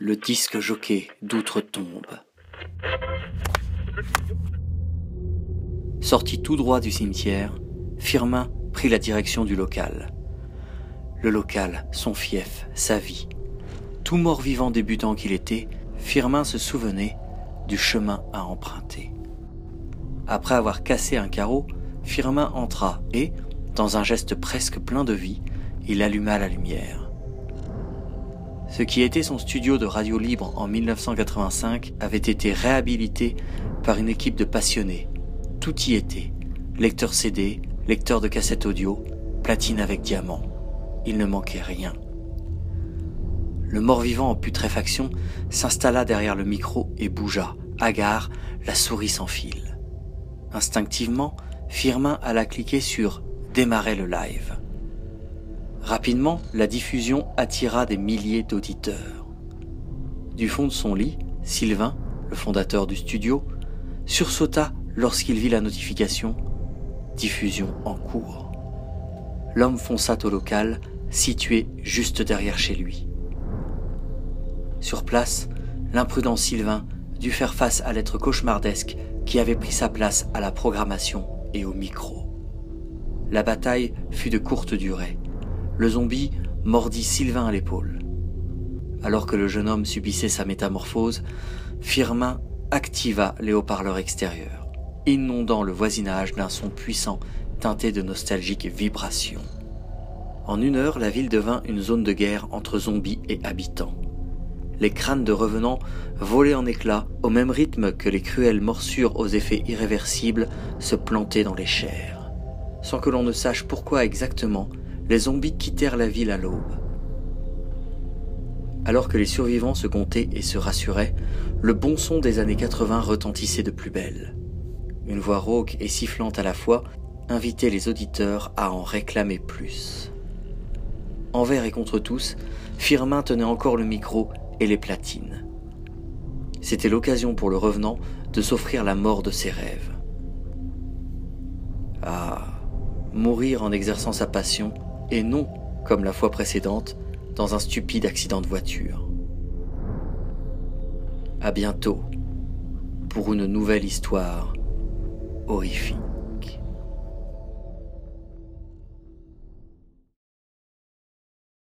le disque jockey d'outre-tombe. Sorti tout droit du cimetière, Firmin prit la direction du local. Le local, son fief, sa vie. Tout mort-vivant débutant qu'il était, Firmin se souvenait du chemin à emprunter. Après avoir cassé un carreau, Firmin entra et, dans un geste presque plein de vie, il alluma la lumière. Ce qui était son studio de radio libre en 1985 avait été réhabilité par une équipe de passionnés. Tout y était. Lecteur CD, lecteur de cassette audio, platine avec diamant. Il ne manquait rien. Le mort-vivant en putréfaction s'installa derrière le micro et bougea, hagard, la souris sans fil. Instinctivement, Firmin alla cliquer sur Démarrer le live. Rapidement, la diffusion attira des milliers d'auditeurs. Du fond de son lit, Sylvain, le fondateur du studio, sursauta lorsqu'il vit la notification Diffusion en cours. L'homme fonça au local, situé juste derrière chez lui. Sur place, l'imprudent Sylvain dut faire face à l'être cauchemardesque qui avait pris sa place à la programmation et au micro. La bataille fut de courte durée. Le zombie mordit Sylvain à l'épaule. Alors que le jeune homme subissait sa métamorphose, Firmin activa les haut-parleurs extérieurs, inondant le voisinage d'un son puissant teinté de nostalgiques vibrations. En une heure, la ville devint une zone de guerre entre zombies et habitants. Les crânes de revenants volaient en éclats au même rythme que les cruelles morsures aux effets irréversibles se plantaient dans les chairs sans que l'on ne sache pourquoi exactement, les zombies quittèrent la ville à l'aube. Alors que les survivants se comptaient et se rassuraient, le bon son des années 80 retentissait de plus belle. Une voix rauque et sifflante à la fois invitait les auditeurs à en réclamer plus. Envers et contre tous, Firmin tenait encore le micro et les platines. C'était l'occasion pour le revenant de s'offrir la mort de ses rêves. Ah, mourir en exerçant sa passion, et non, comme la fois précédente, dans un stupide accident de voiture. À bientôt pour une nouvelle histoire horrifique.